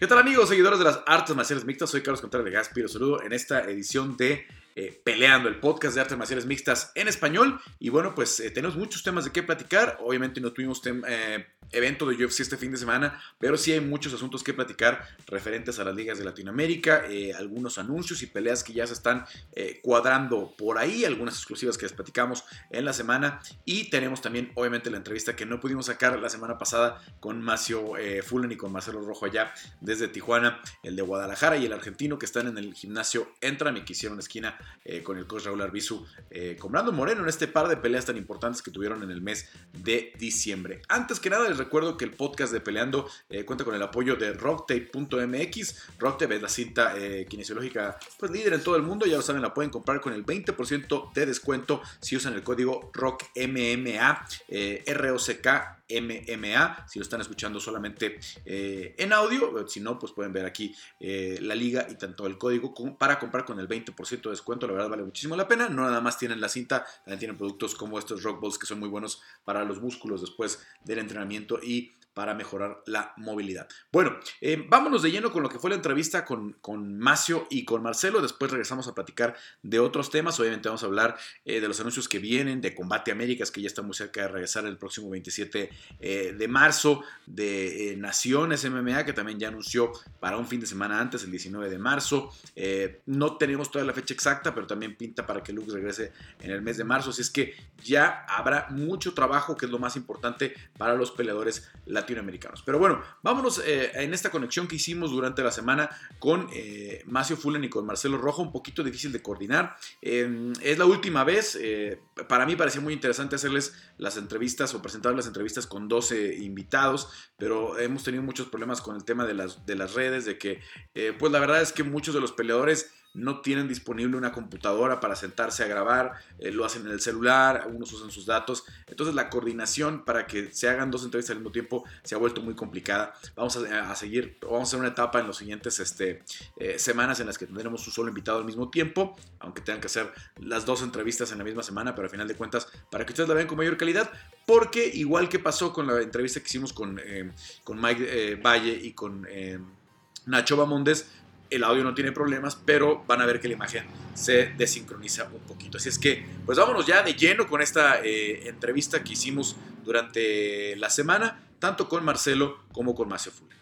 ¿Qué tal amigos, seguidores de las artes marciales mixtas? Soy Carlos Contreras de Gaspi, los saludo en esta edición de eh, Peleando, el podcast de artes marciales mixtas en español. Y bueno, pues eh, tenemos muchos temas de qué platicar. Obviamente no tuvimos eh, evento de UFC este fin de semana, pero sí hay muchos asuntos que platicar referentes a las ligas de Latinoamérica, algunos anuncios y peleas que ya se están cuadrando por ahí, algunas exclusivas que les platicamos en la semana. Y tenemos también, obviamente, la entrevista que no pudimos sacar la semana pasada con Macio Fullen y con Marcelo Rojo allá desde Tijuana, el de Guadalajara y el argentino que están en el gimnasio Entram y que hicieron esquina eh, con el coach Raúl Arbizu, eh, Moreno en este par de peleas tan importantes que tuvieron en el mes de diciembre. Antes que nada, les recuerdo que el podcast de Peleando eh, cuenta con el apoyo de rocktape.mx. Rocktape es la cinta kinesiológica pues, líder en todo el mundo, ya lo saben, la pueden comprar con el 20% de descuento si usan el código ROCKMMA, ROCK MMA, si lo están escuchando solamente eh, en audio, si no, pues pueden ver aquí eh, la liga y tanto el código para comprar con el 20% de descuento, la verdad vale muchísimo la pena, no nada más tienen la cinta, también tienen productos como estos Rock Balls que son muy buenos para los músculos después del entrenamiento y para mejorar la movilidad. Bueno, eh, vámonos de lleno con lo que fue la entrevista con, con Macio y con Marcelo. Después regresamos a platicar de otros temas. Obviamente vamos a hablar eh, de los anuncios que vienen, de Combate Américas, que ya está muy cerca de regresar el próximo 27 eh, de marzo, de Naciones MMA, que también ya anunció para un fin de semana antes, el 19 de marzo. no tenemos toda la fecha exacta, pero también pinta para que Lux regrese en el mes de marzo. Así es que ya habrá mucho trabajo, que es lo más importante para los peleadores latinoamericanos. Pero bueno, vámonos eh, en esta conexión que hicimos durante la semana con eh, Macio Fullen y con Marcelo Rojo, un poquito difícil de coordinar. Em, es la última vez, eh, para mí parecía muy interesante hacerles las entrevistas o presentar las entrevistas con 12 invitados, pero hemos tenido muchos problemas con el tema de las, de las redes, de que pues la verdad es que muchos de los peleadores no tienen disponible una computadora para sentarse a grabar, eh, lo hacen en el celular, algunos usan sus datos. Entonces la coordinación para que se hagan dos entrevistas al mismo tiempo se ha vuelto muy complicada. Vamos a, seguir, vamos a hacer una etapa en las siguientes este, eh, semanas en las que tendremos un solo invitado al mismo tiempo, aunque tengan que hacer las dos entrevistas en la misma semana, pero al final de cuentas, para que ustedes la vean con mayor calidad, porque igual que pasó con la entrevista que hicimos con, eh, con Mike Valle y con... Nacho Bamondes, el audio no tiene problemas, pero van a ver que la imagen se desincroniza un poquito. Así es que, pues vámonos ya de lleno con esta eh, entrevista que hicimos durante la semana, tanto con Marcelo como con Macio Fullen.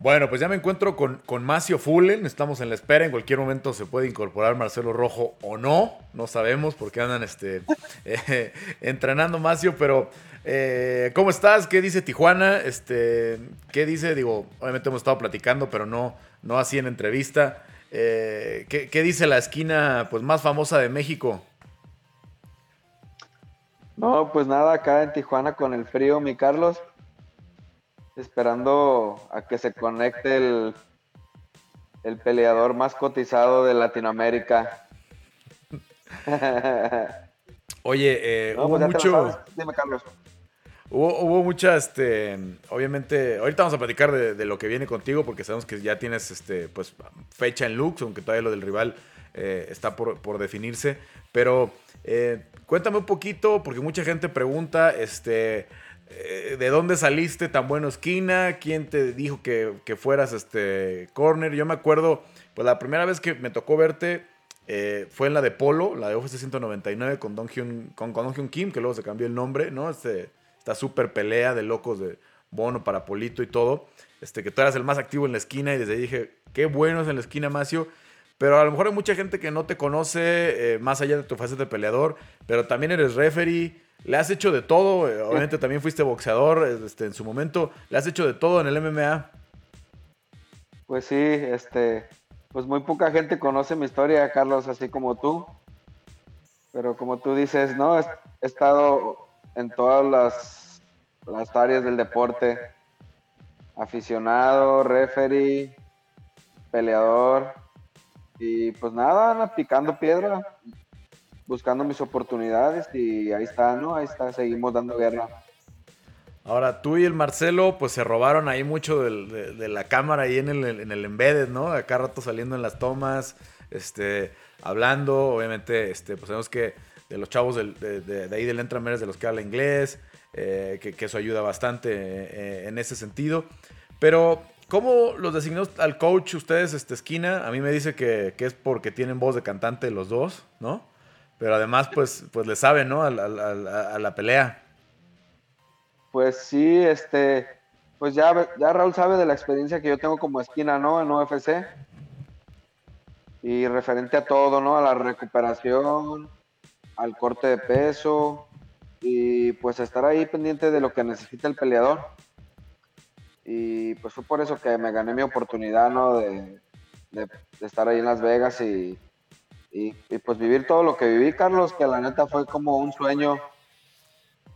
Bueno, pues ya me encuentro con, con Macio Fullen, estamos en la espera, en cualquier momento se puede incorporar Marcelo Rojo o no, no sabemos porque andan este, eh, entrenando Macio, pero eh, ¿Cómo estás? ¿Qué dice Tijuana? Este, ¿Qué dice? Digo, obviamente hemos estado platicando, pero no, no así en entrevista. Eh, ¿qué, dice la esquina pues, más famosa de México? No, pues nada, acá en Tijuana con el frío, mi Carlos. Esperando a que se conecte el, el peleador más cotizado de Latinoamérica. Oye, eh, hubo pues mucho. Dime, Carlos. Hubo, mucha, este, obviamente, ahorita vamos a platicar de, lo que viene contigo porque sabemos que ya tienes, este, pues, fecha en Lux, aunque todavía lo del rival eh, está por, definirse. Pero eh, cuéntame un poquito, porque mucha gente pregunta, este, eh, ¿de dónde saliste tan bueno esquina? ¿Quién te dijo que, fueras, este, corner? Yo me acuerdo, pues, la primera vez que me tocó verte fue en la de Polo, la de UFC 199 con Don Hyun, con, con Don Hyun Kim, que luego se cambió el nombre, ¿no? Este esta super pelea de locos de Bono para Polito y todo, este, que tú eras el más activo en la esquina y desde ahí dije, qué bueno es en la esquina, Macio. Pero a lo mejor hay mucha gente que no te conoce, eh, más allá de tu fase de peleador, pero también eres referee, le has hecho de todo, eh, obviamente también fuiste boxeador este, en su momento, le has hecho de todo en el MMA. Pues sí, este, pues muy poca gente conoce mi historia, Carlos, así como tú. Pero como tú dices, no, he estado en todas las, las áreas del deporte. Aficionado, referee, peleador. Y pues nada, picando piedra, buscando mis oportunidades y ahí está, ¿no? Ahí está, seguimos dando guerra. Ahora, tú y el Marcelo, pues se robaron ahí mucho de, la cámara ahí en el, en el embedded, ¿no? Acá rato saliendo en las tomas, este, hablando, obviamente, este, pues sabemos que de los chavos de, ahí del Entrameres de los que habla inglés, eh, que, eso ayuda bastante eh, en ese sentido. Pero, ¿cómo los designó al coach ustedes, este, esquina? A mí me dice que, es porque tienen voz de cantante los dos, ¿no? Pero además, pues, pues le saben, ¿no? A, la pelea. Pues sí, este, pues ya, ya Raúl sabe de la experiencia que yo tengo como esquina, ¿no? En UFC. Y referente a todo, ¿no? A la recuperación, al corte de peso y pues estar ahí pendiente de lo que necesita el peleador. Y pues fue por eso que me gané mi oportunidad, ¿no? De, estar ahí en Las Vegas y, y, pues vivir todo lo que viví, Carlos, que la neta fue como un sueño,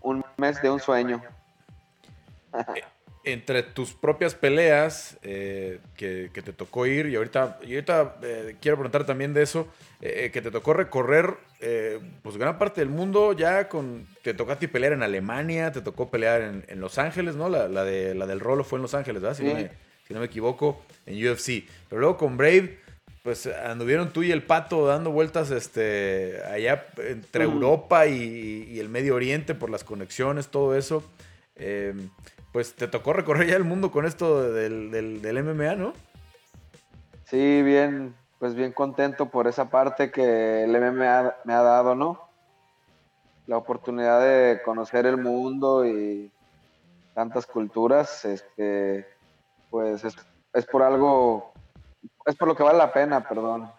un mes de un sueño. Entre tus propias peleas eh, que, te tocó ir, y ahorita, y ahorita eh, quiero preguntar también de eso, eh, que te tocó recorrer pues gran parte del mundo ya con, te tocó a ti pelear en Alemania, te tocó pelear en, Los Ángeles, ¿no? La, de, la del rolo fue en Los Ángeles, ¿verdad? Si, no me, si no me equivoco, en UFC. Pero luego con Brave, pues anduvieron tú y el pato dando vueltas este, allá entre Europa y, y, el Medio Oriente por las conexiones, todo eso pues te tocó recorrer ya el mundo con esto del, del, MMA, ¿no? Sí, bien, pues bien contento por esa parte que el MMA me ha dado, ¿no? La oportunidad de conocer el mundo y tantas culturas, este, pues es, por algo, es por lo que vale la pena, perdón.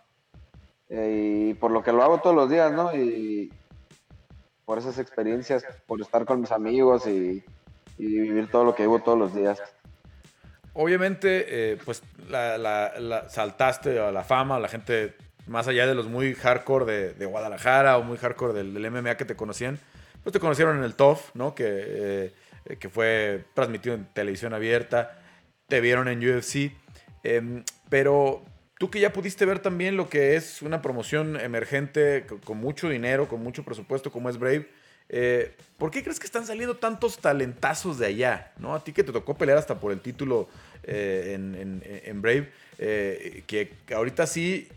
Eh, y por lo que lo hago todos los días, ¿no? Y por esas experiencias, por estar con mis amigos y y vivir todo lo que vivo todos los días. Obviamente, eh, pues saltaste a la fama, la gente más allá de los muy hardcore de, Guadalajara o muy hardcore del, MMA que te conocían, pues te conocieron en el TOF, ¿no? Que, eh, que fue transmitido en televisión abierta, te vieron en UFC, em, pero tú que ya pudiste ver también lo que es una promoción emergente con mucho dinero, con mucho presupuesto como es Brave, eh, ¿Por qué crees que están saliendo tantos talentazos de allá? ¿no? A ti que te tocó pelear hasta por el título eh, en, Brave, eh, que ahorita sí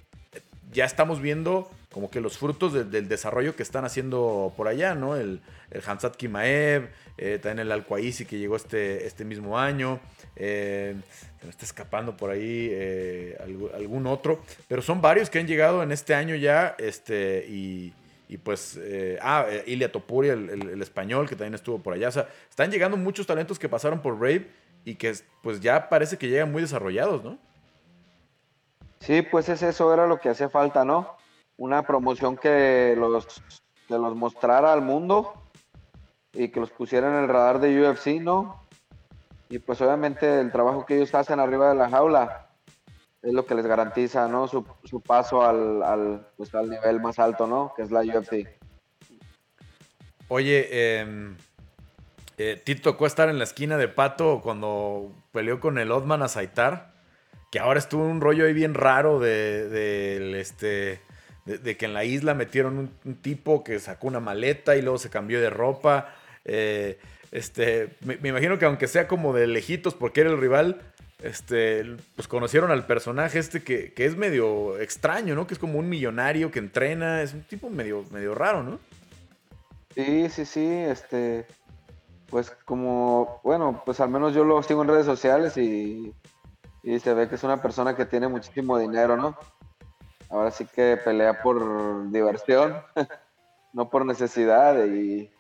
ya estamos viendo como que los frutos del desarrollo que están haciendo por allá, ¿no? El, el Hansat Kimaev, también el Alcuaisi que llegó este, este mismo año, se me está escapando por ahí algún, otro, pero son varios que han llegado en este año ya este, y y pues, eh, ah, eh, Ilia Topuri, el, español, que también estuvo por allá. O sea, están llegando muchos talentos que pasaron por Brave y que pues ya parece que llegan muy desarrollados, ¿no? Sí, pues es eso, era lo que hacía falta, ¿no? Una promoción que los, que los mostrara al mundo y que los pusiera en el radar de UFC, ¿no? Y pues obviamente el trabajo que ellos hacen arriba de la jaula, es lo que les garantiza, ¿no? Su, paso al, pues, al, nivel más alto, ¿no? Que es la UFC. Oye, eh, eh, Tito tocó estar en la esquina de Pato cuando peleó con el Otman Azaitar, que ahora estuvo un rollo ahí bien raro de, este, de, que en la isla metieron un, tipo que sacó una maleta y luego se cambió de ropa. Eh, este, me, imagino que aunque sea como de lejitos porque era el rival, este, pues conocieron al personaje este que, es medio extraño, ¿no? Que es como un millonario que entrena, es un tipo medio, medio raro, ¿no? Sí, sí, sí, este, pues como, bueno, pues al menos yo lo sigo en redes sociales y, y se ve que es una persona que tiene muchísimo dinero, ¿no? Ahora sí que pelea por diversión, no por necesidad y,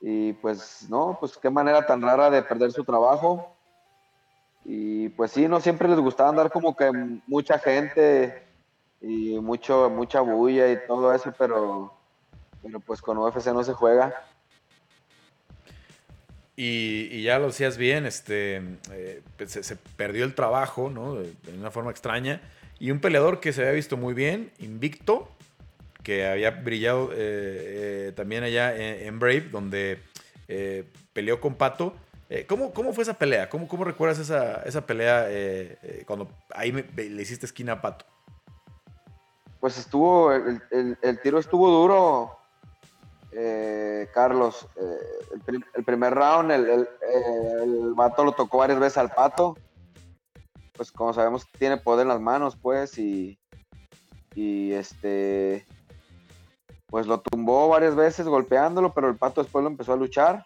y pues, no, pues qué manera tan rara de perder su trabajo y pues sí, no siempre les gustaba andar como que mucha gente y mucho, mucha bulla y todo eso, pero, pero pues con UFC no se juega. Y, ya lo decías bien, este, eh, se, perdió el trabajo, ¿no? De, una forma extraña. Y un peleador que se había visto muy bien, invicto, que había brillado eh, eh, también allá en, Brave, donde peleó con Pato eh, ¿cómo, fue esa pelea? ¿Cómo, cómo recuerdas esa, esa pelea eh, eh, cuando ahí le hiciste esquina a Pato? Pues estuvo, el, tiro estuvo duro, Carlos. El, primer round, el, el, vato lo tocó varias veces al Pato. Pues como sabemos tiene poder en las manos, pues, y, y este, pues lo tumbó varias veces golpeándolo, pero el Pato después lo empezó a luchar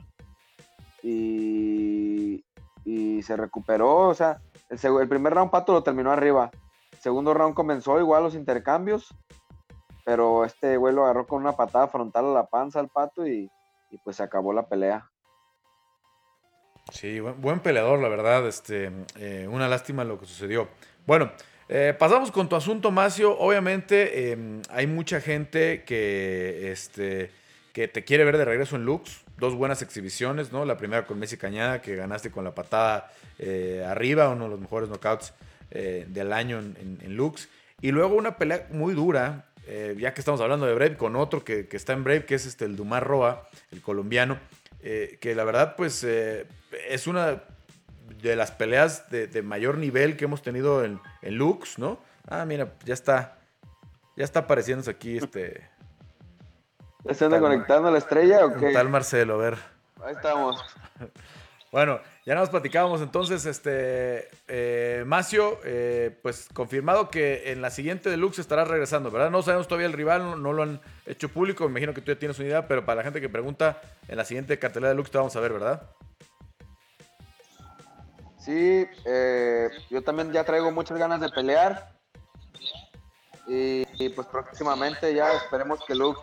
y, y se recuperó. O sea, el, el primer round Pato lo terminó arriba. El segundo round comenzó igual los intercambios, pero este güey lo agarró con una patada frontal a la panza al Pato y, pues se acabó la pelea. Sí, buen, peleador, la verdad. Este, eh, una lástima lo que sucedió. Bueno, eh, pasamos con tu asunto, Macio. Obviamente em, hay mucha gente que, este, que te quiere ver de regreso en Lux. Dos buenas exhibiciones, ¿no? La primera con Messi Cañada, que ganaste con la patada eh, arriba, uno de los mejores knockouts eh, del año en, Lux. Y luego una pelea muy dura, ya que estamos hablando de Brave, con otro que, está en Brave, que es este, el Dumar Roa, el colombiano, que la verdad, pues es una de las peleas de, mayor nivel que hemos tenido en, Lux, ¿no? Ah, mira, ya está. Ya está apareciéndose aquí este. ¿Se anda conectando la estrella o qué? Tal Marcelo, a ver. Ahí estamos. Bueno, ya nos platicábamos entonces, este, eh, Macio, eh, pues confirmado que en la siguiente de Lux estará regresando, ¿verdad? No sabemos todavía el rival, no, lo han hecho público, me imagino que tú ya tienes una idea, pero para la gente que pregunta, en la siguiente cartelera de Lux te vamos a ver, ¿verdad? Sí, eh, yo también ya traigo muchas ganas de pelear. Y, pues próximamente ya esperemos que Luke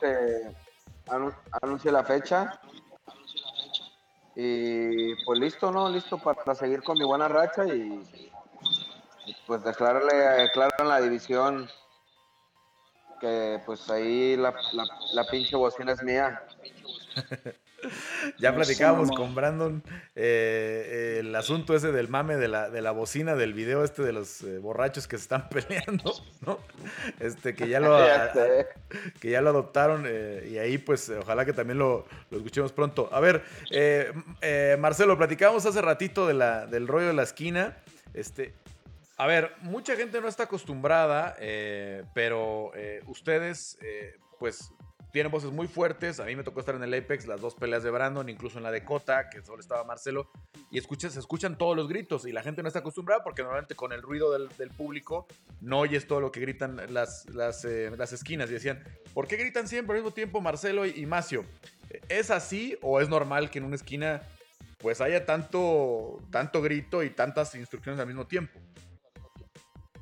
anuncie la fecha. Y pues listo, ¿no? Listo para, seguir con mi buena racha y, pues declararle claro en la división que pues ahí la, la, la pinche bocina es mía. ya platicábamos con Brandon eh, el asunto ese del mame de la, de la bocina del video este de los eh, borrachos que se están peleando, ¿no? Este, que ya lo, que ya lo adoptaron eh, y ahí pues ojalá que también lo, escuchemos pronto. A ver, Marcelo, platicábamos hace ratito de la, del rollo de la esquina. Este, a ver, mucha gente no está acostumbrada, pero ustedes pues tienen voces muy fuertes. A mí me tocó estar en el Apex, las dos peleas de Brandon, incluso en la de Cota, que solo estaba Marcelo, y se escuchan todos los gritos y la gente no está acostumbrada porque normalmente con el ruido del, público no oyes todo lo que gritan las, las, eh, las, esquinas. Y decían, ¿por qué gritan siempre al mismo tiempo Marcelo y, Macio? ¿Es así o es normal que en una esquina pues haya tanto, tanto grito y tantas instrucciones al mismo tiempo?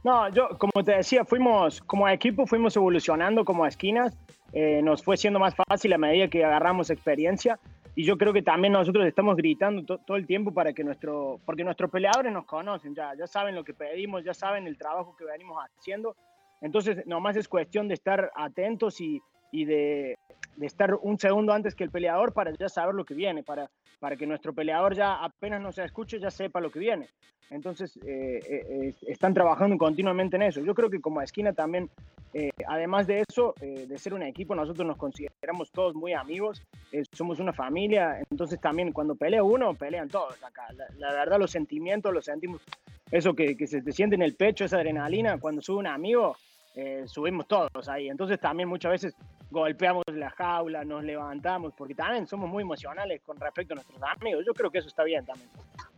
No, yo, como te decía, fuimos, como equipo, fuimos evolucionando como esquinas eh, nos fue siendo más fácil a medida que agarramos experiencia y yo creo que también nosotros estamos gritando todo el tiempo para que nuestro, porque nuestros peleadores nos conocen, ya, ya saben lo que pedimos, ya saben el trabajo que venimos haciendo, entonces nomás es cuestión de estar atentos y, y de, estar un segundo antes que el peleador para ya saber lo que viene, para, para que nuestro peleador ya apenas no se escuche ya sepa lo que viene. Entonces, eh, eh, están trabajando continuamente en eso. Yo creo que como esquina también, eh, además de eso, de ser un equipo, nosotros nos consideramos todos muy amigos, somos una familia, entonces también cuando pelea uno, pelean todos. La, verdad, los sentimientos, los sentimos, eso que, que, se te siente en el pecho, esa adrenalina, cuando sube un amigo, subimos todos ahí. Entonces también muchas veces golpeamos la jaula, nos levantamos, porque también somos muy emocionales con respecto a nuestros amigos. Yo creo que eso está bien también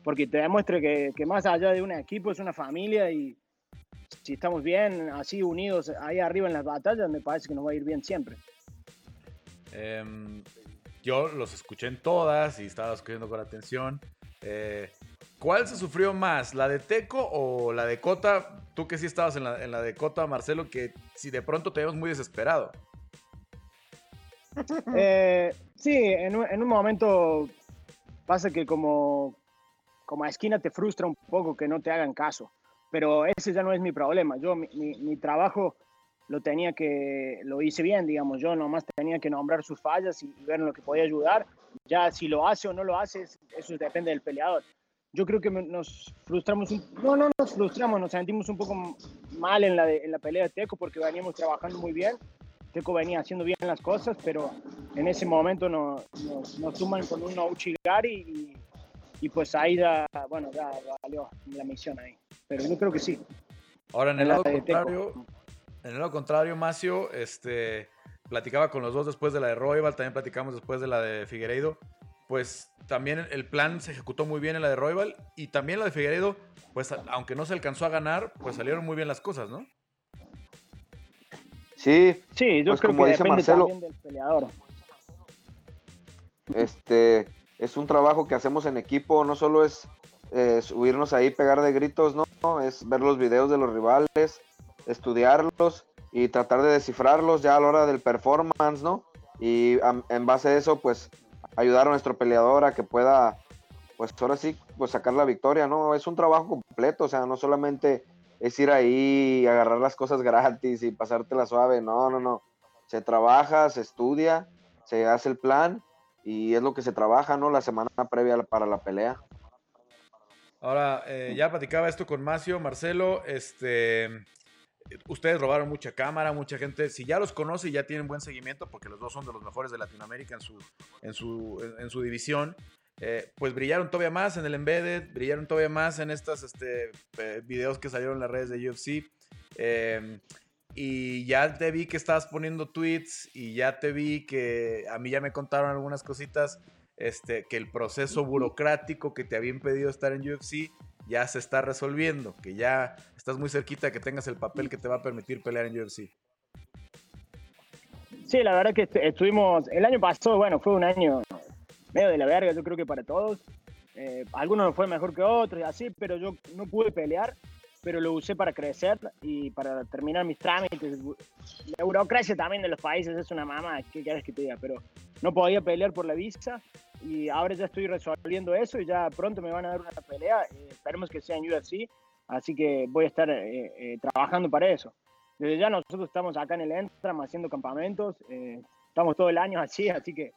porque te demuestra que, más allá de un equipo es una familia y si estamos bien, así unidos ahí arriba en las batallas, me parece que nos va a ir bien siempre. Em, yo los escuché en todas y estaba escuchando con atención. Eh, ¿Cuál se sufrió más, la de Teco o la de Cota? Tú que sí estabas en la, en la de Cota, Marcelo, que si de pronto te vemos muy desesperado. Eh, sí, en un momento pasa que como, como a esquina te frustra un poco que no te hagan caso, pero ese ya no es mi problema. Yo, mi, mi, trabajo lo tenía que, lo hice bien, digamos, yo nomás tenía que nombrar sus fallas y, ver en lo que podía ayudar. Ya si lo hace o no lo hace, eso depende del peleador. Yo creo que nos frustramos, no, no nos frustramos, nos sentimos un poco mal en la, en la pelea de Teco porque veníamos trabajando muy bien. Teco venía haciendo bien las cosas, pero en ese momento nos, nos, nos suman con un Uchigari y, y pues ahí ya, bueno, ya valió la misión ahí. Pero yo creo que sí. Ahora, en el lado contrario, en el lado contrario, Macio, este, platicaba con los dos después de la de Royal, también platicamos después de la de Figueiredo. Pues también el plan se ejecutó muy bien en la de Royal y también la de Figueiredo, pues aunque no se alcanzó a ganar, pues salieron muy bien las cosas, ¿no? Sí, sí, yo pues creo que depende Marcelo, también del peleador. Este, es un trabajo que hacemos en equipo, no solo es eh, subirnos ahí, pegar de gritos, ¿no? Es ver los videos de los rivales, estudiarlos y tratar de descifrarlos ya a la hora del performance, ¿no? Y en base a eso, pues ayudar a nuestro peleador a que pueda, pues ahora sí, pues sacar la victoria, ¿no? Es un trabajo completo, o sea, no solamente es ir ahí y agarrar las cosas gratis y pasártela suave, no, no, no. Se trabaja, se estudia, se hace el plan y es lo que se trabaja, ¿no? La semana previa para la pelea. Ahora, eh, ya platicaba esto con Macio, Marcelo, este, ustedes robaron mucha cámara, mucha gente, si ya los conoce y ya tienen buen seguimiento, porque los dos son de los mejores de Latinoamérica en su, en su, en, su división, eh, pues brillaron todavía más en el Embedded, brillaron todavía más en estos este, videos que salieron en las redes de UFC. Em, y ya te vi que estabas poniendo tweets y ya te vi que a mí ya me contaron algunas cositas este, que el proceso burocrático que te había impedido estar en UFC ya se está resolviendo, que ya estás muy cerquita de que tengas el papel que te va a permitir pelear en UFC. Sí, la verdad que estuvimos, el año pasado, bueno, fue un año medio de la verga, yo creo que para todos. Eh, algunos no fue mejor que otros y así, pero yo no pude pelear pero lo usé para crecer y para terminar mis trámites. La burocracia también de los países es una mama, ¿qué quieres que te diga? Pero no podía pelear por la visa y ahora ya estoy resolviendo eso y ya pronto me van a dar una pelea. Eh, esperemos que sea en UFC, así que voy a estar eh, eh, trabajando para eso. Desde ya nosotros estamos acá en el Entram haciendo campamentos, estamos todo el año así, así que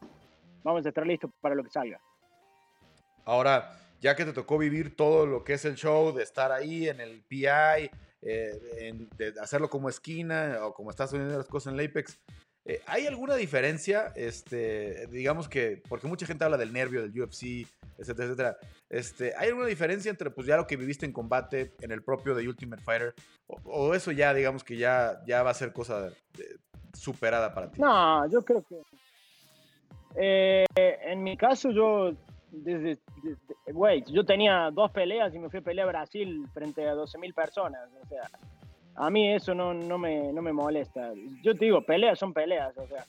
vamos a estar listos para lo que salga. Ahora, ya que te tocó vivir todo lo que es el show, de estar ahí en el PI, eh, de hacerlo como esquina o como estás haciendo las cosas en el Apex, eh, ¿hay alguna diferencia? Este, digamos que, porque mucha gente habla del nervio, del UFC, etcétera, etcétera. Este, ¿Hay alguna diferencia entre pues ya lo que viviste en combate, en el propio de Ultimate Fighter? O, eso ya, digamos que ya, ya va a ser cosa superada para ti? No, yo creo que... Eh, en mi caso, yo desde, güey, yo tenía dos peleas y me fui a pelear a Brasil frente a 12.000 personas, o sea, a mí eso no, no, me, no me molesta. Yo te digo, peleas son peleas, o sea,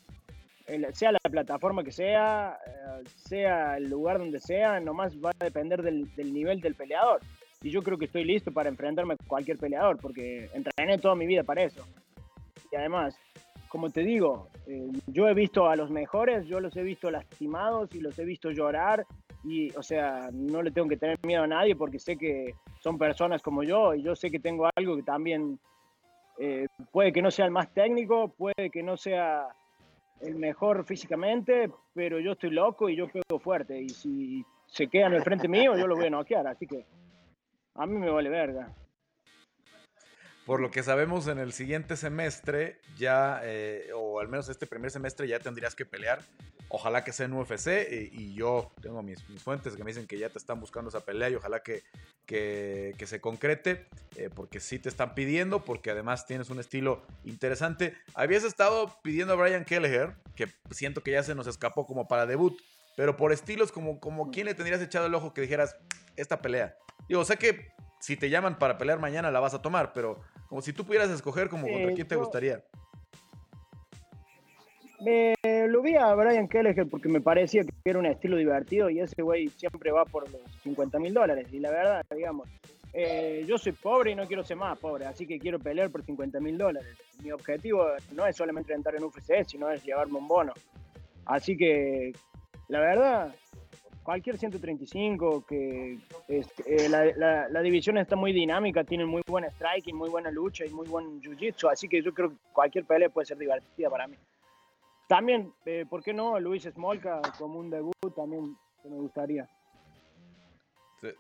sea la plataforma que sea, eh, sea el lugar donde sea, nomás va a depender del, del, nivel del peleador. Y yo creo que estoy listo para enfrentarme a cualquier peleador, porque entrené toda mi vida para eso. Y además, como te digo, eh, yo he visto a los mejores, yo los he visto lastimados y los he visto llorar y, o sea, no le tengo que tener miedo a nadie porque sé que son personas como yo y yo sé que tengo algo que también eh, puede que no sea el más técnico, puede que no sea el mejor físicamente, pero yo estoy loco y yo pego fuerte y si se quedan al frente mío yo lo voy a noquear, así que a mí me vale verga. Por lo que sabemos, en el siguiente semestre ya, eh, o al menos este primer semestre, ya tendrías que pelear. Ojalá que sea en UFC. Y, yo tengo mis, fuentes que me dicen que ya te están buscando esa pelea y ojalá que, que, se concrete. Eh, porque sí te están pidiendo, porque además tienes un estilo interesante. Habías estado pidiendo a Brian Kelleher, que siento que ya se nos escapó como para debut. Pero por estilos, como, como quién le tendrías echado el ojo que dijeras, esta pelea. Digo, sé que si te llaman para pelear mañana la vas a tomar, pero como si tú pudieras escoger como contra quién te gustaría. Me lo vi a Brian Kelleher porque me parecía que era un estilo divertido y ese güey siempre va por los 50 mil dólares. Y la verdad, digamos, eh, yo soy pobre y no quiero ser más pobre, así que quiero pelear por 50 mil dólares. Mi objetivo no es solamente entrar en UFC, sino es llevarme un bono. Así que, la verdad, cualquier 135, que eh, la, la, división está muy dinámica, tiene muy buen striking, muy buena lucha y muy buen jiu-jitsu, así que yo creo que cualquier pelea puede ser divertida para mí. También, eh, ¿por qué no? Luis Smolka como un debut también me gustaría.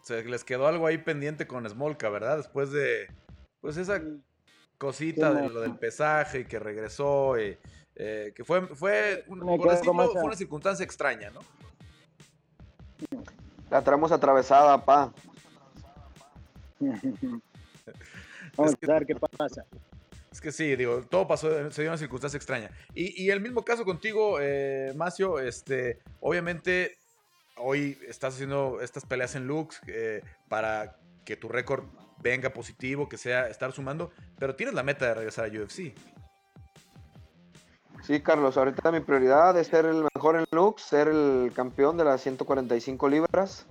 Se, les quedó algo ahí pendiente con Smolka, ¿verdad? Después de pues esa cosita de lo del pesaje y que regresó, y, eh, que fue, fue, fue una circunstancia extraña, ¿no? La traemos atravesada, pa. Vamos a ver qué pasa. Es que sí, digo, todo pasó, se dio una circunstancia extraña. Y, el mismo caso contigo, eh, Macio, este, obviamente hoy estás haciendo estas peleas en Lux eh, para que tu récord venga positivo, que sea estar sumando, pero tienes la meta de regresar a UFC. Sí, Carlos, ahorita mi prioridad es ser el mejor en Lux, ser el campeón de las 145 libras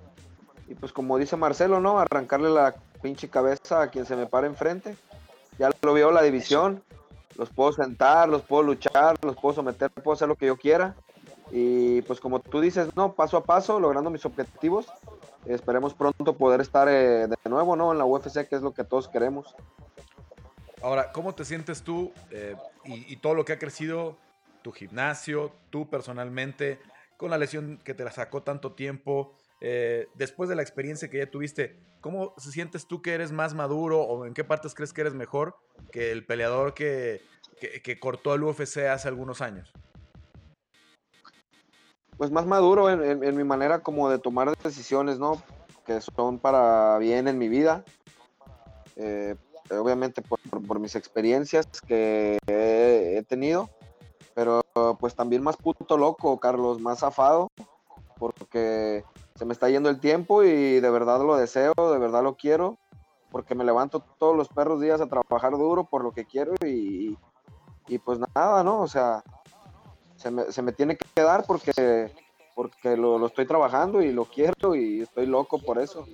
y pues como dice Marcelo, ¿no? Arrancarle la pinche cabeza a quien se me pare enfrente. Ya lo vio la división, los puedo sentar, los puedo luchar, los puedo someter, puedo hacer lo que yo quiera. Y pues como tú dices, no, paso a paso, logrando mis objetivos. Esperemos pronto poder estar eh, de nuevo, ¿no? En la UFC, que es lo que todos queremos. Ahora, ¿cómo te sientes tú eh, y, todo lo que ha crecido tu gimnasio, tú personalmente, con la lesión que te la sacó tanto tiempo? Eh, después de la experiencia que ya tuviste, ¿cómo se sientes tú que eres más maduro o en qué partes crees que eres mejor que el peleador que, que, cortó el UFC hace algunos años? Pues más maduro en, mi manera como de tomar decisiones, ¿no? Que son para bien en mi vida. Eh, obviamente por, mis experiencias que he, tenido, pues también más puto loco, Carlos, más zafado, porque se me está yendo el tiempo y de verdad lo deseo, de verdad lo quiero, porque me levanto todos los perros días a trabajar duro por lo que quiero y, pues nada, ¿no? O sea, se me, se me tiene que quedar porque, porque lo, lo, estoy trabajando y lo quiero y estoy loco por eso.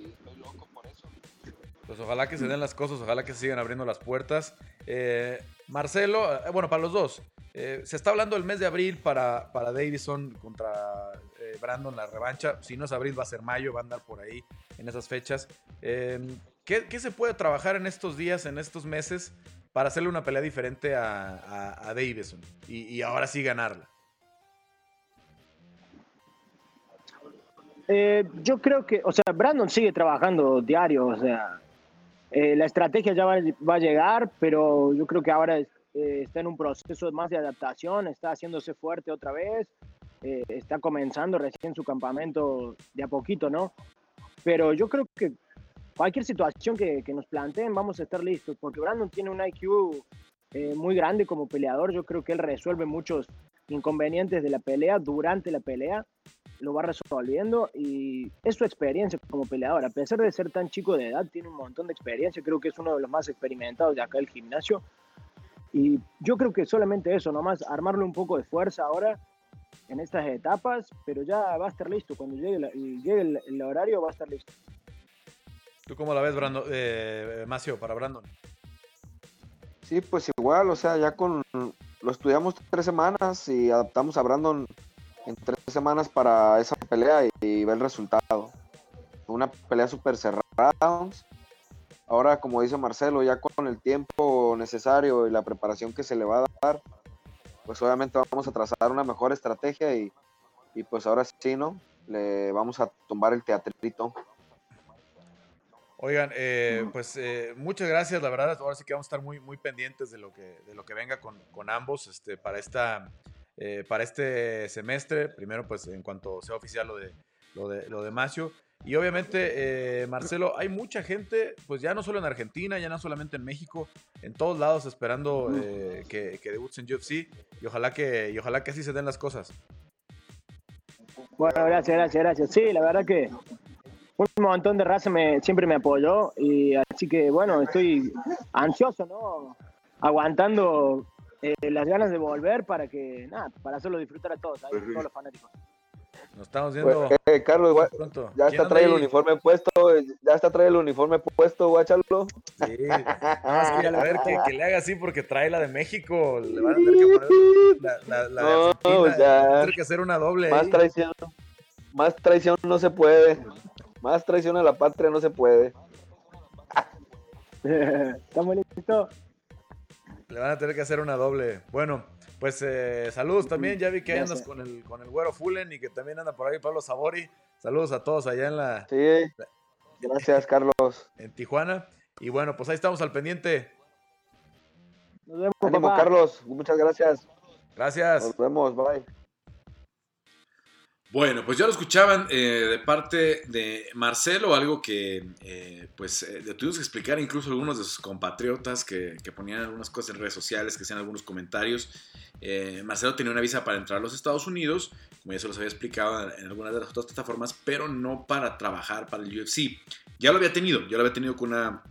Pues ojalá que se den las cosas, ojalá que se sigan abriendo las puertas. Eh, Marcelo, eh, bueno, para los dos, eh, se está hablando el mes de abril para, para Davison contra Brandon la revancha. Si no es abril, va a ser mayo, va a andar por ahí en esas fechas. Em, ¿qué, se puede trabajar en estos días, en estos meses, para hacerle una pelea diferente a, a, Davison y, ahora sí ganarla? yo creo que, o sea, Brandon sigue trabajando diario, o sea, eh, la estrategia ya va, a llegar, pero yo creo que ahora eh, está en un proceso más de adaptación, está haciéndose fuerte otra vez, eh, está comenzando recién su campamento de a poquito, ¿no? Pero yo creo que cualquier situación que, nos planteen vamos a estar listos, porque Brandon tiene un IQ muy grande como peleador, yo creo que él resuelve muchos inconvenientes de la pelea durante la pelea lo va resolviendo y es su experiencia como peleador. A pesar de ser tan chico de edad, tiene un montón de experiencia. Creo que es uno de los más experimentados de acá del gimnasio. Y yo creo que solamente eso, nomás armarle un poco de fuerza ahora en estas etapas, pero ya va a estar listo. Cuando llegue, llegue el, horario, va a estar listo. ¿Tú cómo la ves, Brandon, eh, Macio, para Brandon? Sí, pues igual, o sea, ya con lo estudiamos tres semanas y adaptamos a Brandon en tres semanas para esa pelea y, ver el resultado. Una pelea súper cerrada. Ahora, como dice Marcelo, ya con el tiempo necesario y la preparación que se le va a dar, pues obviamente vamos a trazar una mejor estrategia y, pues ahora sí, ¿no? Le vamos a tumbar el teatrito. Oigan, eh, pues eh, muchas gracias, la verdad, ahora sí que vamos a estar muy, muy pendientes de lo que, de lo que venga con, con ambos este, para esta eh, para este semestre. Primero, pues en cuanto sea oficial lo de, lo de, lo de Macio. Y obviamente, eh, Marcelo, hay mucha gente, pues ya no solo en Argentina, ya no solamente en México, en todos lados esperando eh, que, que debutes en UFC y ojalá que, y ojalá que así se den las cosas. Bueno, gracias, gracias, gracias. Sí, la verdad que un montón de raza me, siempre me apoyó y así que bueno, estoy ansioso, ¿no? Aguantando eh, las ganas de volver para que, nada, para hacerlo disfrutar a todos, a todos los fanáticos. Nos estamos viendo. Pues, eh, Carlos, ya está trae el uniforme puesto, ya está trae el uniforme puesto, guáchalo. Sí, nada más que a ver que, le haga así porque trae la de México. Le van a tener que poner la, la, de Argentina. Pues Tiene que hacer una doble. Más traición, más traición no se puede. Más traición a la patria no se puede. Estamos listos. Le van a tener que hacer una doble. Bueno, pues eh, saludos también. Ya vi que andas con el, con el güero Fullen y que también anda por ahí Pablo Sabori. Saludos a todos allá en la. Sí. Gracias, Carlos. En Tijuana. Y bueno, pues ahí estamos al pendiente. Nos vemos, Carlos. Muchas gracias. Gracias. Nos vemos. Bye. Bueno, pues ya lo escuchaban eh, de parte de Marcelo, algo que eh, pues eh, tuvimos que explicar incluso algunos de sus compatriotas que, ponían algunas cosas en redes sociales, que hacían algunos comentarios. Marcelo tenía una visa para entrar a los Estados Unidos, como ya se los había explicado en, algunas de las otras plataformas, pero no para trabajar para el UFC. Ya lo había tenido, ya lo había tenido con una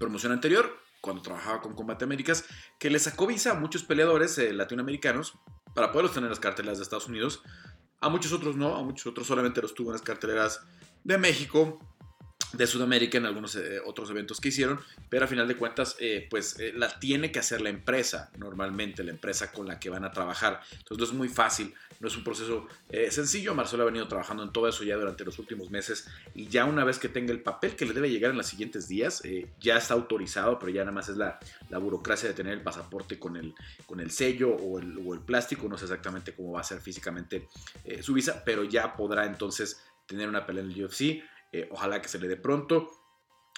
promoción anterior, cuando trabajaba con Combate Américas, que le sacó visa a muchos peleadores latinoamericanos para poderlos tener en las cartelas de Estados Unidos a muchos otros no, a muchos otros solamente los tuvo en las carteleras de México, de Sudamérica en algunos eh, otros eventos que hicieron, pero a final de cuentas, eh, pues eh, la tiene que hacer la empresa, normalmente la empresa con la que van a trabajar. Entonces no es muy fácil, no es un proceso sencillo. Marcelo ha venido trabajando en todo eso ya durante los últimos meses y ya una vez que tenga el papel que le debe llegar en los siguientes días, ya está autorizado, pero ya nada más es la, la burocracia de tener el pasaporte con el, con el sello o el, o el, plástico. No sé exactamente cómo va a ser físicamente su visa, pero ya podrá entonces tener una pelea en el UFC. Eh, ojalá que se le dé pronto.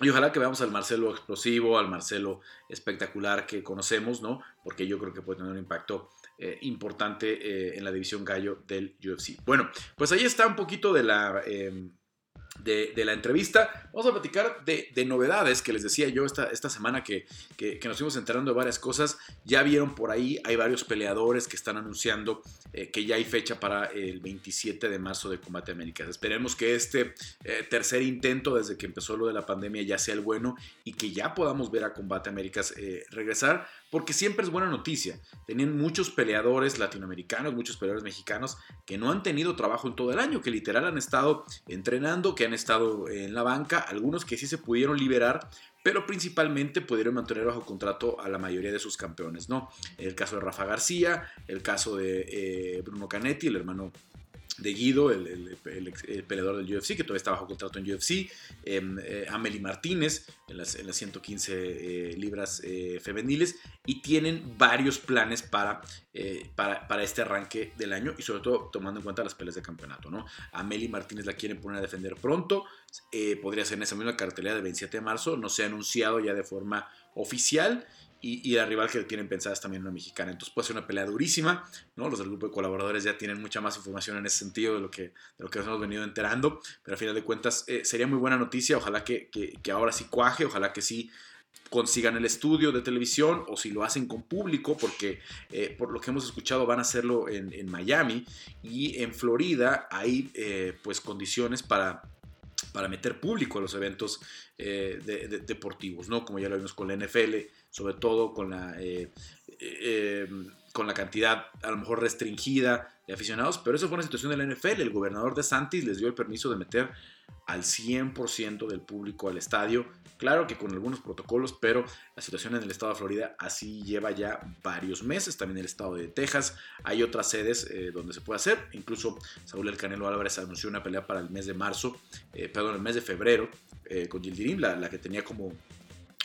Y ojalá que veamos al Marcelo explosivo, al Marcelo espectacular que conocemos, ¿no? Porque yo creo que puede tener un impacto eh, importante eh, en la división gallo del UFC. Bueno, pues ahí está un poquito de la em, de, la entrevista. Vamos a platicar de, novedades que les decía yo esta, esta semana que, nos fuimos enterando de varias cosas. Ya vieron por ahí, hay varios peleadores que están anunciando eh, que ya hay fecha para el 27 de marzo de Combate Américas. Esperemos que este eh, tercer intento desde que empezó lo de la pandemia ya sea el bueno y que ya podamos ver a Combate Américas eh, regresar porque siempre es buena noticia. Tenían muchos peleadores latinoamericanos, muchos peleadores mexicanos que no han tenido trabajo en todo el año, que literal han estado entrenando, que han estado en la banca, algunos que sí se pudieron liberar, pero principalmente pudieron mantener bajo contrato a la mayoría de sus campeones, ¿no? El caso de Rafa García, el caso de eh, Bruno Canetti, el hermano de Guido, el, peleador del UFC, que todavía está bajo contrato en UFC, em, eh, Amelie Martínez, en las, 115 eh, libras eh, femeniles, y tienen varios planes para, para, para, este arranque del año, y sobre todo tomando en cuenta las peleas de campeonato. ¿no? Amelie Martínez la quieren poner a defender pronto, podría ser en esa misma cartelera del 27 de marzo, no se ha anunciado ya de forma oficial, y, la rival que tienen pensada es también una mexicana. Entonces puede ser una pelea durísima, ¿no? Los del grupo de colaboradores ya tienen mucha más información en ese sentido de lo que, de lo que nos hemos venido enterando, pero al final de cuentas eh, sería muy buena noticia, ojalá que, que, ahora sí cuaje, ojalá que sí consigan el estudio de televisión o si lo hacen con público, porque eh, por lo que hemos escuchado van a hacerlo en, en Miami y en Florida hay eh, pues condiciones para para meter público a los eventos deportivos, ¿no? Como ya lo vimos con la NFL, sobre todo con la, eh, eh, con la cantidad a lo mejor restringida de aficionados, pero eso fue una situación de la NFL. El gobernador de Santis les dio el permiso de meter al 100% del público al estadio. Claro que con algunos protocolos, pero la situación en el estado de Florida así lleva ya varios meses. También el estado de Texas hay otras sedes eh, donde se puede hacer. Incluso Saúl El Canelo Álvarez anunció una pelea para el mes de marzo, perdón, el mes de febrero con Gildirim, la, la que tenía como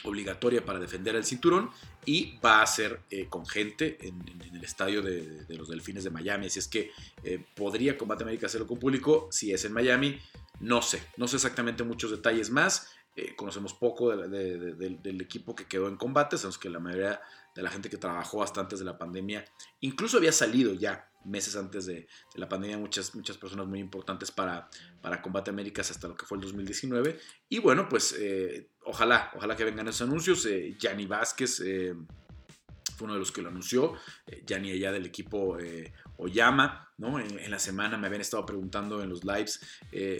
obligatoria para defender el cinturón y va a ser eh, con gente en, el estadio de, los Delfines de Miami. Así es que eh, podría Combate América hacerlo con público. Si es en Miami, no sé. No sé exactamente muchos detalles más. Eh, conocemos poco del equipo que quedó en combate. Sabemos que la mayoría de la gente que trabajó hasta antes de la pandemia incluso había salido ya meses antes de, la pandemia, muchas, muchas personas muy importantes para, para Combate Américas hasta lo que fue el 2019. Y bueno, pues eh, ojalá, ojalá que vengan esos anuncios. Eh, Vázquez eh, fue uno de los que lo anunció. Gianni allá del equipo Oyama, ¿no? En, la semana me habían estado preguntando en los lives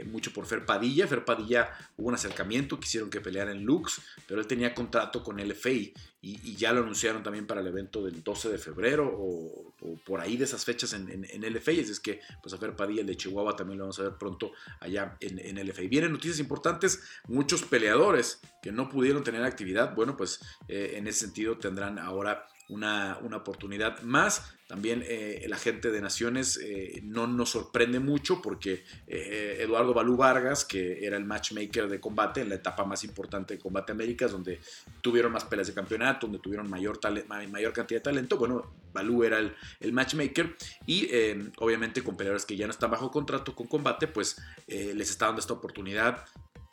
mucho por Fer Padilla. Fer Padilla hubo un acercamiento, quisieron que peleara en Lux, pero él tenía contrato con el FI y, ya lo anunciaron también para el evento del 12 de febrero o, por ahí de esas fechas en, en, en LFA. Es que, pues, a Fer Padilla, el de Chihuahua, también lo vamos a ver pronto allá en, en LFA. Vienen noticias importantes, muchos peleadores que no pudieron tener actividad, bueno, pues eh, en ese sentido tendrán ahora una, una oportunidad más. También eh, la gente de Naciones eh, no nos sorprende mucho porque eh, Eduardo Balú Vargas, que era el matchmaker de combate en la etapa más importante de Combate Américas, donde tuvieron más peleas de campeonato, donde tuvieron mayor, mayor cantidad de talento, bueno, Balú era el, el matchmaker y obviamente con peleadores que ya no están bajo contrato con combate, pues les está dando esta oportunidad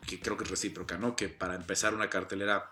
que creo que es recíproca, ¿no? Que para empezar una cartelera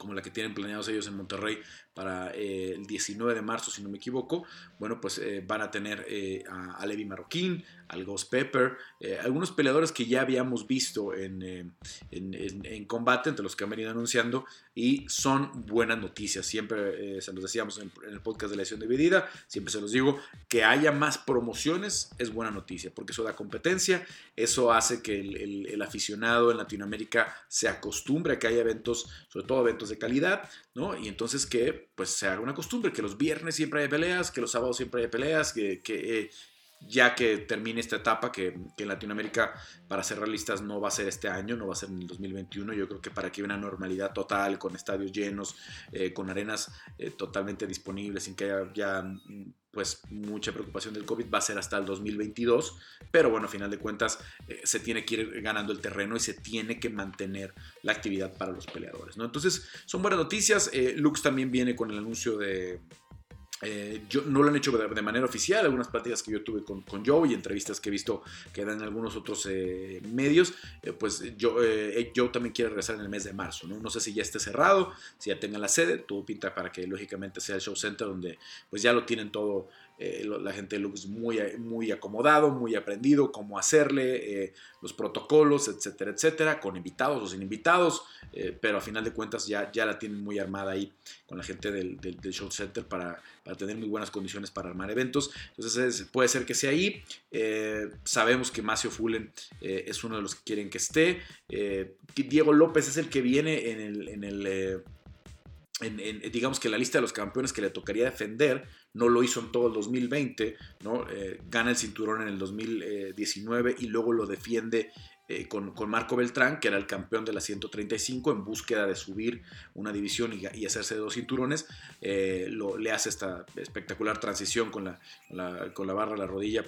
como la que tienen planeados ellos en Monterrey para eh, el 19 de marzo, si no me equivoco, bueno, pues eh, van a tener eh, a, Levi Marroquín, al Ghost Pepper, algunos peleadores que ya habíamos visto en, en, combate, entre los que han venido anunciando, y son buenas noticias. Siempre se los decíamos en el, podcast de la edición dividida, siempre se los digo, que haya más promociones es buena noticia, porque eso da competencia, eso hace que el, el aficionado en Latinoamérica se acostumbre a que haya eventos, sobre todo eventos de calidad, Y entonces que pues se haga una costumbre, que los viernes siempre hay peleas, que los sábados siempre hay peleas, que, que, ya que termine esta etapa, que, en Latinoamérica para ser realistas no va a ser este año, no va a ser en el 2021, yo creo que para que haya una normalidad total, con estadios llenos, eh, con arenas eh, totalmente disponibles, sin que haya ya pues mucha preocupación del COVID va a ser hasta el 2022, pero bueno, a final de cuentas eh, se tiene que ir ganando el terreno y se tiene que mantener la actividad para los peleadores, ¿no? Entonces, son buenas noticias. Lux también viene con el anuncio de, eh, yo, no lo han hecho de, manera oficial, algunas pláticas que yo tuve con, con Joe y entrevistas que he visto que dan en algunos otros eh, medios, eh, pues yo, Joe también quiere regresar en el mes de marzo, ¿no? no sé si ya esté cerrado, si ya tenga la sede, todo pinta para que lógicamente sea el show center donde pues ya lo tienen todo eh, la gente de Lux muy, muy acomodado, muy aprendido cómo hacerle, eh, los protocolos, etcétera, etcétera, con invitados o sin invitados, eh, pero a final de cuentas ya, ya la tienen muy armada ahí con la gente del, Show Center para, para, tener muy buenas condiciones para armar eventos. Entonces puede ser que sea ahí. sabemos que Macio Fullen es uno de los que quieren que esté. Diego López es el que viene en el... En el digamos que la lista de los campeones que le tocaría defender, no lo hizo en todo el 2020, ¿no? Eh, gana el cinturón en el 2019 y luego lo defiende eh, con, Marco Beltrán, que era el campeón de la 135, en búsqueda de subir una división y, hacerse dos cinturones. Eh, lo, le hace esta espectacular transición con la, con la, barra la rodilla.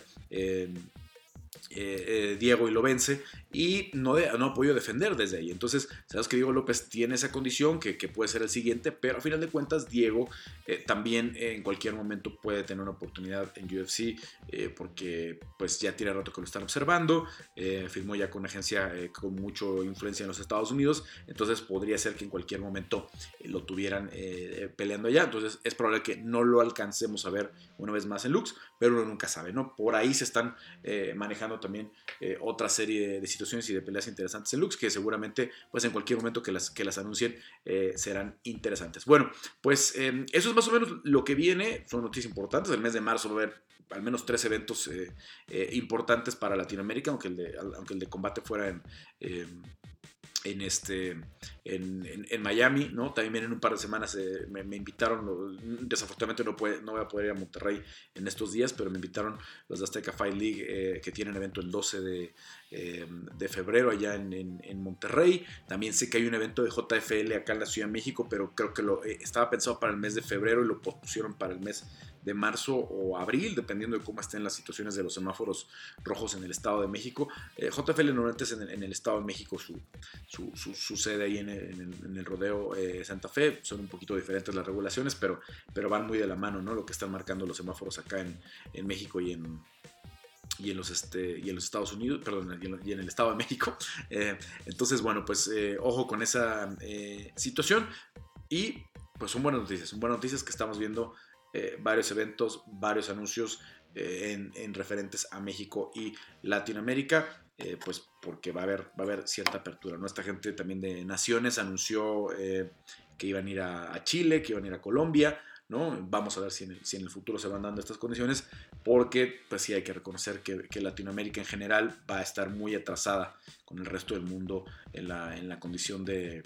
Eh, Diego y lo vence y no, no ha podido defender desde ahí. Entonces, sabes que Diego López tiene esa condición que, puede ser el siguiente, pero a final de cuentas Diego eh, también en cualquier momento puede tener una oportunidad en UFC porque pues ya tiene rato que lo están observando, firmó ya con una agencia con mucha influencia en los Estados Unidos, entonces podría ser que en cualquier momento lo tuvieran peleando allá, entonces es probable que no lo alcancemos a ver una vez más en Lux, pero uno nunca sabe, ¿no? Por ahí se están manejando también eh, otra serie de situaciones y de peleas interesantes en Lux que seguramente pues en cualquier momento que las, que las anuncien eh, serán interesantes. Bueno, pues em, eso es más o menos lo que viene, son noticias importantes, el mes de marzo va a haber al menos tres eventos eh, importantes para Latinoamérica, aunque el de, aunque el de combate fuera en em, en, este, en, Miami, ¿no? También en un par de semanas eh, me, invitaron, desafortunadamente no, puede, no voy a poder ir a Monterrey en estos días, pero me invitaron los de Azteca Fight League, eh, que tienen evento el 12 de, eh, de febrero allá en, Monterrey. También sé que hay un evento de JFL acá en la Ciudad de México, pero creo que lo, estaba pensado para el mes de febrero y lo pospusieron para el mes de marzo o abril, dependiendo de cómo estén las situaciones de los semáforos rojos en el Estado de México. Eh, JFL normalmente es en el, Estado de México su, su, sede ahí en el, rodeo eh, Santa Fe. Son un poquito diferentes las regulaciones, pero, pero van muy de la mano, ¿no? Lo que están marcando los semáforos acá en, México y en, y en los este y en los Estados Unidos, perdón, y en, el Estado de México. Eh, entonces, bueno, pues ojo con esa situación y pues son buenas noticias, son buenas noticias que estamos viendo eh, varios eventos, varios anuncios eh, en, referentes a México y Latinoamérica, eh, pues porque va a, haber, va a haber cierta apertura. Nuestra gente también de Naciones anunció que iban a ir a, Chile, que iban a ir a Colombia. ¿No? Vamos a ver si en, el, futuro se van dando estas condiciones, porque pues sí hay que reconocer que, que, Latinoamérica en general va a estar muy atrasada con el resto del mundo en la, en la condición de,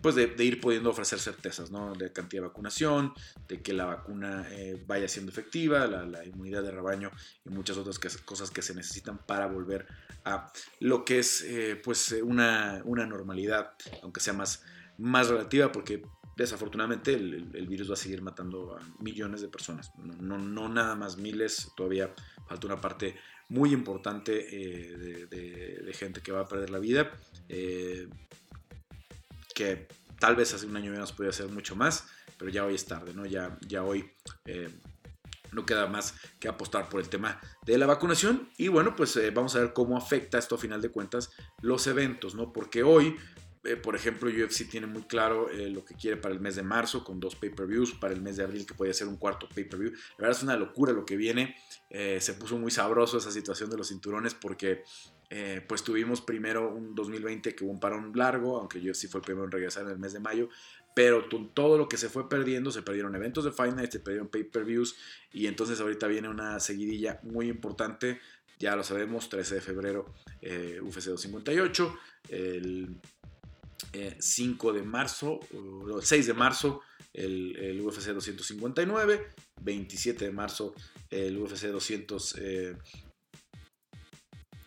pues de, ir pudiendo ofrecer certezas, ¿no? De cantidad de vacunación, de que la vacuna eh, vaya siendo efectiva, la, inmunidad de rebaño y muchas otras cosas que se necesitan para volver a lo que es eh, pues una, una, normalidad, aunque sea más, más relativa, porque desafortunadamente el, virus va a seguir matando a millones de personas, no, nada más miles, todavía falta una parte muy importante eh, de, gente que va a perder la vida que tal vez hace un año menos podía ser mucho más, pero ya hoy es tarde, ¿no? Ya, ya hoy eh, no queda más que apostar por el tema de la vacunación y bueno, pues eh, vamos a ver cómo afecta esto a final de cuentas los eventos, ¿no? Porque hoy eh, por ejemplo, UFC tiene muy claro lo que quiere para el mes de marzo con dos pay-per-views, para el mes de abril que puede ser un cuarto pay-per-view. La verdad es una locura lo que viene. se puso muy sabroso esa situación de los cinturones porque eh, pues tuvimos primero un 2020 que hubo un parón largo, aunque sí fue el primero en regresar en el mes de mayo, pero todo lo que se fue perdiendo, se perdieron eventos de Fight se perdieron pay-per-views y entonces ahorita viene una seguidilla muy importante, ya lo sabemos, 13 de febrero eh, UFC 258, el 5 de marzo, el 6 de marzo, el, UFC 259, 27 de marzo, el UFC 200,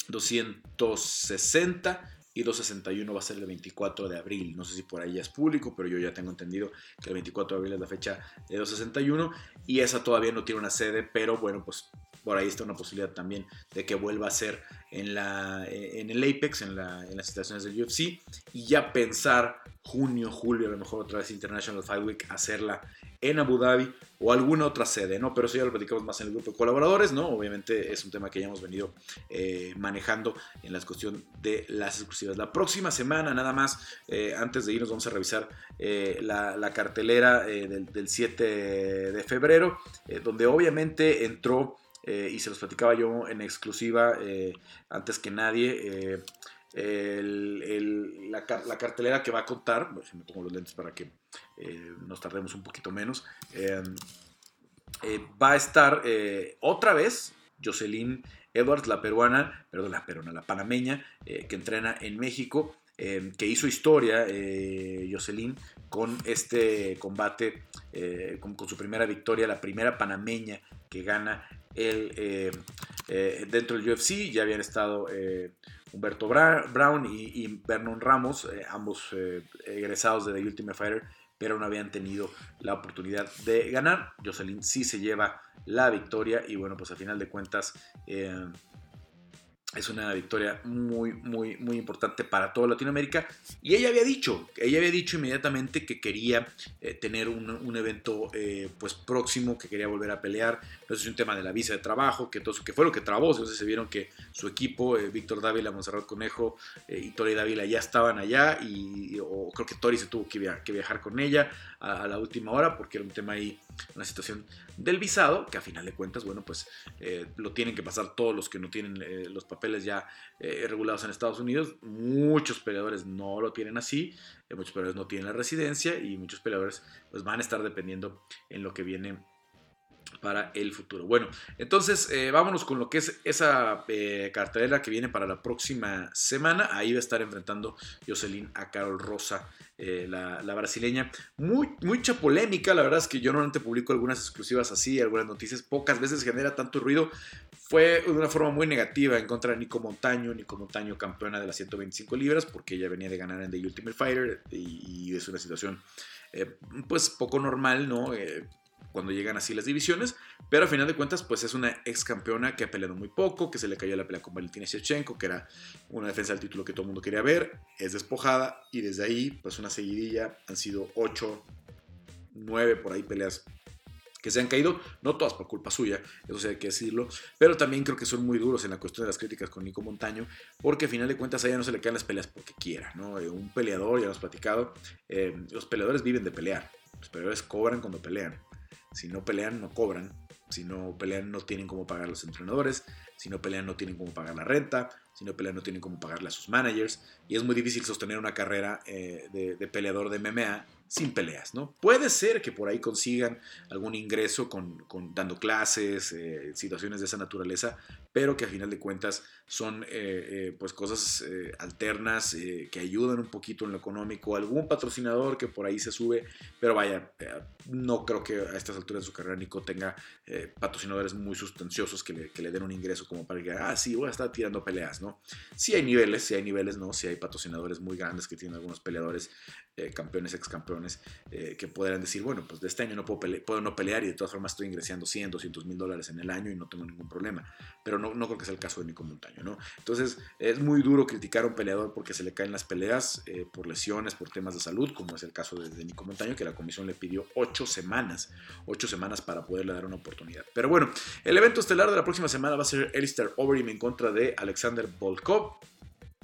260 y 261 va a ser el 24 de abril. No sé si por ahí ya es público, pero yo ya tengo entendido que el 24 de abril es la fecha de 261 y esa todavía no tiene una sede, pero bueno, pues por ahí está una posibilidad también de que vuelva a ser en, la, en el Apex, en, la, las situaciones del UFC, y ya pensar junio, julio, a lo mejor otra vez International Fight Week, hacerla en Abu Dhabi o alguna otra sede, ¿no? Pero eso ya lo platicamos más en el grupo de colaboradores, ¿no? Obviamente es un tema que ya hemos venido eh, manejando en la cuestión de las exclusivas. La próxima semana, nada más, eh, antes de irnos, vamos a revisar eh, la, cartelera del, del, 7 de febrero, donde obviamente entró y se los platicaba yo en exclusiva antes que nadie. Eh, la, cartelera que va a contar, me pongo los lentes para que nos tardemos un poquito menos, va a estar otra vez Jocelyn Edwards, la peruana, perdón, la peruana, la panameña, que entrena en México, que hizo historia, Jocelyn, con este combate, con, su primera victoria, la primera panameña que gana el, eh, eh, dentro del UFC. Ya habían estado eh, Humberto Brown y, Vernon Ramos, ambos egresados de The Ultimate Fighter, pero no habían tenido la oportunidad de ganar. Jocelyn sí se lleva la victoria y bueno, pues al final de cuentas es una victoria muy, muy, muy importante para toda Latinoamérica. Y ella había dicho, ella había dicho inmediatamente que quería eh, tener un, evento eh, pues próximo, que quería volver a pelear. No es un tema de la visa de trabajo, que, todo, que fue lo que trabó. Entonces se vieron que su equipo, eh, Víctor Dávila, Monserrat Conejo y Tori Dávila ya estaban allá. Y o creo que Tori se tuvo que, viajar con ella a, la última hora porque era un tema ahí, una situación del visado, que a final de cuentas, bueno, pues lo tienen que pasar todos los que no tienen los papeles papeles ya eh, regulados en Estados Unidos. Muchos peleadores no lo tienen así, eh, muchos peleadores no tienen la residencia y muchos peleadores pues, van a estar dependiendo en lo que viene para el futuro. Bueno, entonces eh, vámonos con lo que es esa eh, cartelera que viene para la próxima semana. Ahí va a estar enfrentando Jocelyn a Carol Rosa, eh, la, brasileña. Muy, mucha polémica, la verdad es que yo normalmente publico algunas exclusivas así, algunas noticias, pocas veces genera tanto ruido. Fue de una forma muy negativa en contra de Nico Montaño, Nico Montaño campeona de las 125 libras, porque ella venía de ganar en The Ultimate Fighter y, y es una situación pues poco normal, ¿no? Cuando llegan así las divisiones, pero a final de cuentas pues es una ex campeona que ha peleado muy poco, que se le cayó la pelea con Valentina Shevchenko, que era una defensa del título que todo el mundo quería ver, es despojada y desde ahí pues una seguidilla, han sido 8, 9 por ahí peleas que se han caído, no todas por culpa suya, eso sí hay que decirlo, pero también creo que son muy duros en la cuestión de las críticas con Nico Montaño, porque a final de cuentas a ella no se le caen las peleas porque quiera, ¿no? Eh, un peleador, ya lo hemos platicado, eh, los peleadores viven de pelear, los peleadores cobran cuando pelean, si no pelean, no cobran. Si no pelean, no tienen cómo pagar los entrenadores. Si no pelean, no tienen cómo pagar la renta. Si no pelean, no tienen cómo pagarle a sus managers. Y es muy difícil sostener una carrera eh, de, peleador de MMA sin peleas, ¿no? Puede ser que por ahí consigan algún ingreso con, dando clases, eh, situaciones de esa naturaleza, pero que a final de cuentas son eh, pues cosas alternas que ayudan un poquito en lo económico, algún patrocinador que por ahí se sube, pero vaya, no creo que a estas alturas de su carrera Nico tenga patrocinadores muy sustanciosos que le, den un ingreso como para que, ah, sí, voy a estar tirando peleas, ¿no? Sí hay niveles, sí hay niveles, ¿no? Sí hay patrocinadores muy grandes que tienen algunos peleadores, eh, campeones, ex campeones, eh, que podrán decir, bueno, pues de este año no puedo, no pelear y de todas formas estoy ingresando 100, 200 mil dólares en el año y no tengo ningún problema. Pero no, no creo que sea el caso de Nico Montaño, ¿no? Entonces es muy duro criticar a un peleador porque se le caen las peleas eh, por lesiones, por temas de salud, como es el caso de, de, Nico Montaño, que la comisión le pidió 8 semanas, 8 semanas para poderle dar una oportunidad. Pero bueno, el evento estelar de la próxima semana va a ser Alistair Overeem en contra de Alexander Volkov.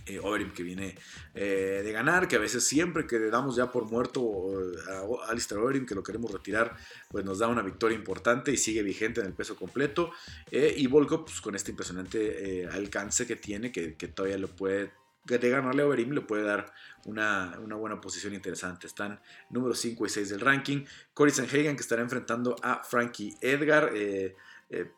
Eh, Overeem que viene eh, de ganar, que a veces siempre que le damos ya por muerto a Alistair Overeem, que lo queremos retirar, pues nos da una victoria importante y sigue vigente en el peso completo. Eh, y Volkov, pues, con este impresionante alcance que tiene, que, todavía lo puede de ganarle a Overeem le puede dar una, buena posición interesante. Están número 5 y 6 del ranking. Cory Sanhagen que estará enfrentando a Frankie Edgar.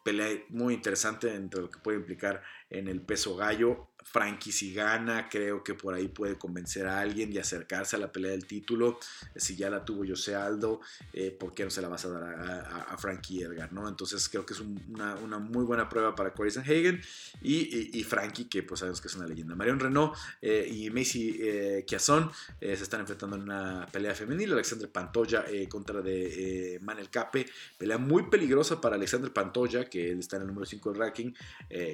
pelea muy interesante entre lo que puede implicar en el peso gallo. Frankie si gana, creo que por ahí puede convencer a alguien y acercarse a la pelea del título. Si ya la tuvo José Aldo, eh, ¿por qué no se la vas a dar a, Frankie Edgar? ¿no? Entonces creo que es una, muy buena prueba para Corey Sanhagen y, y, Frankie, que pues sabemos que es una leyenda. Marion Renault eh, y Macy eh, Kiazón se están enfrentando en una pelea femenil. Alexander Pantoya contra de Manel Cape, pelea muy peligrosa para Alexander Pantoya, que él está en el número 5 del ranking.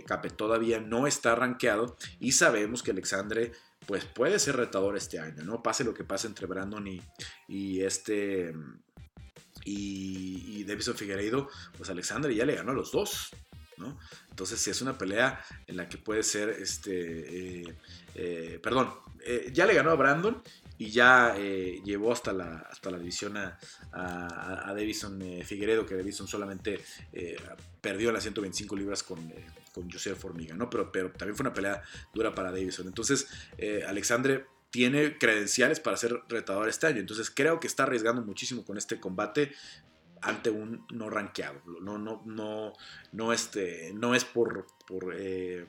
Cape todavía no está rankeado y sabemos que Alexandre pues puede ser retador este año, ¿no? Pase lo que pase entre Brandon y, este y, Davison Figueiredo, pues Alexandre ya le ganó a los dos, ¿no? Entonces, si es una pelea en la que puede ser, este, eh, eh, perdón, eh, ya le ganó a Brandon y ya llevó hasta la, hasta la división a, Davison Figueredo, que Davison solamente perdió las 125 libras con, con José Formiga, ¿no? Pero, pero también fue una pelea dura para Davison. Entonces, eh, Alexandre tiene credenciales para ser retador este año. Entonces, creo que está arriesgando muchísimo con este combate ante un no rankeado. No, no, no, no, este, no es por, por eh,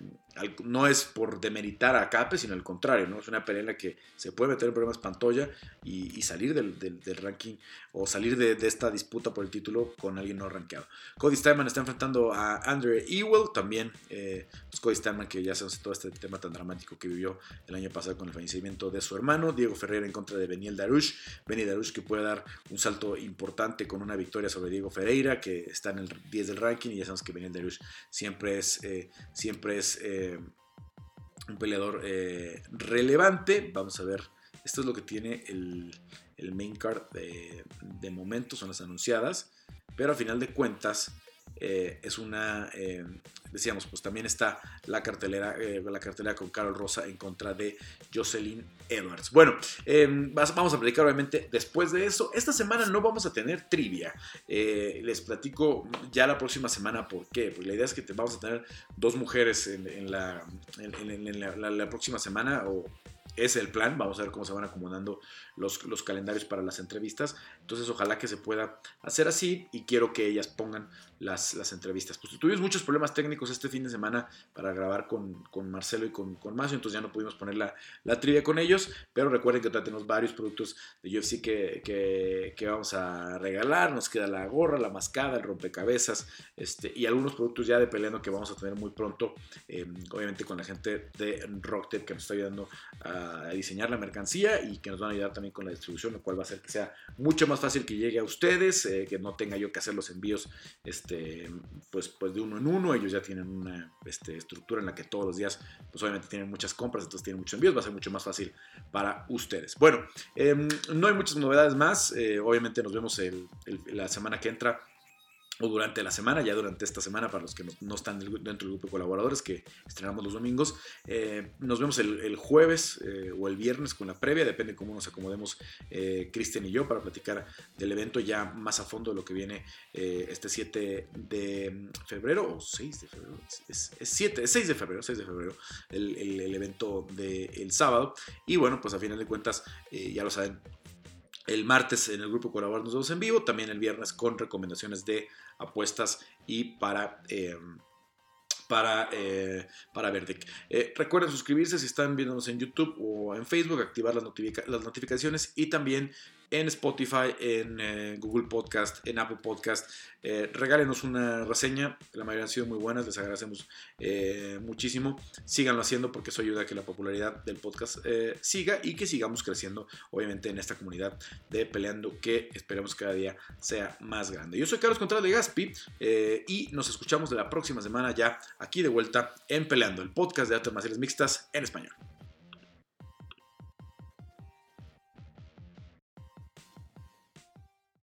no es por demeritar a Cape, sino al contrario, ¿no? Es una pelea que se puede meter en problemas Pantoya y, salir del, ranking o salir de, esta disputa por el título con alguien no rankeado. Cody Steinman está enfrentando a Andre Ewell, también eh, pues Cody Steinman que ya se todo este tema tan dramático que vivió el año pasado con el fallecimiento de su hermano, Diego Ferreira en contra de Beniel Darush, Beni Darush que puede dar un salto importante con una victoria sobre Diego Ferreira, que está en el 10 del ranking y ya sabemos que Beniel Darush siempre es, eh, siempre es eh, un peleador eh, relevante. Vamos a ver, esto es lo que tiene el, main card de, de, momento, son las anunciadas, pero a final de cuentas eh, es una, eh, decíamos, pues también está la cartelera, la cartelera con Carol Rosa en contra de Jocelyn Edwards. Bueno, em, vamos a platicar obviamente después de eso. Esta semana no vamos a tener trivia. les platico ya la próxima semana por qué. Pues la idea es que vamos a tener dos mujeres en, la, en la, próxima semana o es el plan. Vamos a ver cómo se van acomodando los, los, calendarios para las entrevistas. Entonces, ojalá que se pueda hacer así y quiero que ellas pongan las, las entrevistas. Pues tuvimos muchos problemas técnicos este fin de semana para grabar con, con Marcelo y con, con Macio, entonces ya no pudimos poner la, la, trivia con ellos. Pero recuerden que tenemos varios productos de UFC que, que, vamos a regalar. Nos queda la gorra, la mascada, el rompecabezas este, y algunos productos ya de peleando que vamos a tener muy pronto. Eh, obviamente con la gente de Rocktape que nos está ayudando a diseñar la mercancía y que nos van a ayudar también con la distribución, lo cual va a hacer que sea mucho más fácil que llegue a ustedes, eh, que no tenga yo que hacer los envíos este, pues, pues de uno en uno. Ellos ya tienen una este, estructura en la que todos los días, pues obviamente tienen muchas compras, entonces tienen muchos envíos, va a ser mucho más fácil para ustedes. Bueno, em, no hay muchas novedades más, eh, obviamente nos vemos la semana que entra o durante la semana, ya durante esta semana, para los que no, están dentro del grupo de colaboradores, que estrenamos los domingos. Eh, nos vemos el, jueves eh, o el viernes con la previa, depende cómo nos acomodemos eh, Cristian y yo para platicar del evento ya más a fondo de lo que viene este 7 de febrero, o 6 de febrero, es, 7, 6 de febrero, 6 de febrero, el evento del sábado. Y bueno, pues a final de cuentas, ya lo saben, el martes en el grupo Colaborador nos vemos en vivo, también el viernes con recomendaciones de apuestas y para, para, eh, para Verdict. Eh, recuerden suscribirse si están viéndonos en YouTube o en Facebook, activar las, las notificaciones y también en Spotify, en eh, Google Podcast, en Apple Podcast. Eh, regálenos una reseña, la mayoría han sido muy buenas, les agradecemos eh, muchísimo. Síganlo haciendo porque eso ayuda a que la popularidad del podcast siga y que sigamos creciendo, obviamente, en esta comunidad de peleando que esperemos cada día sea más grande. Yo soy Carlos Contreras de Gaspi y nos escuchamos de la próxima semana ya aquí de vuelta en Peleando, el podcast de artes marciales mixtas en español.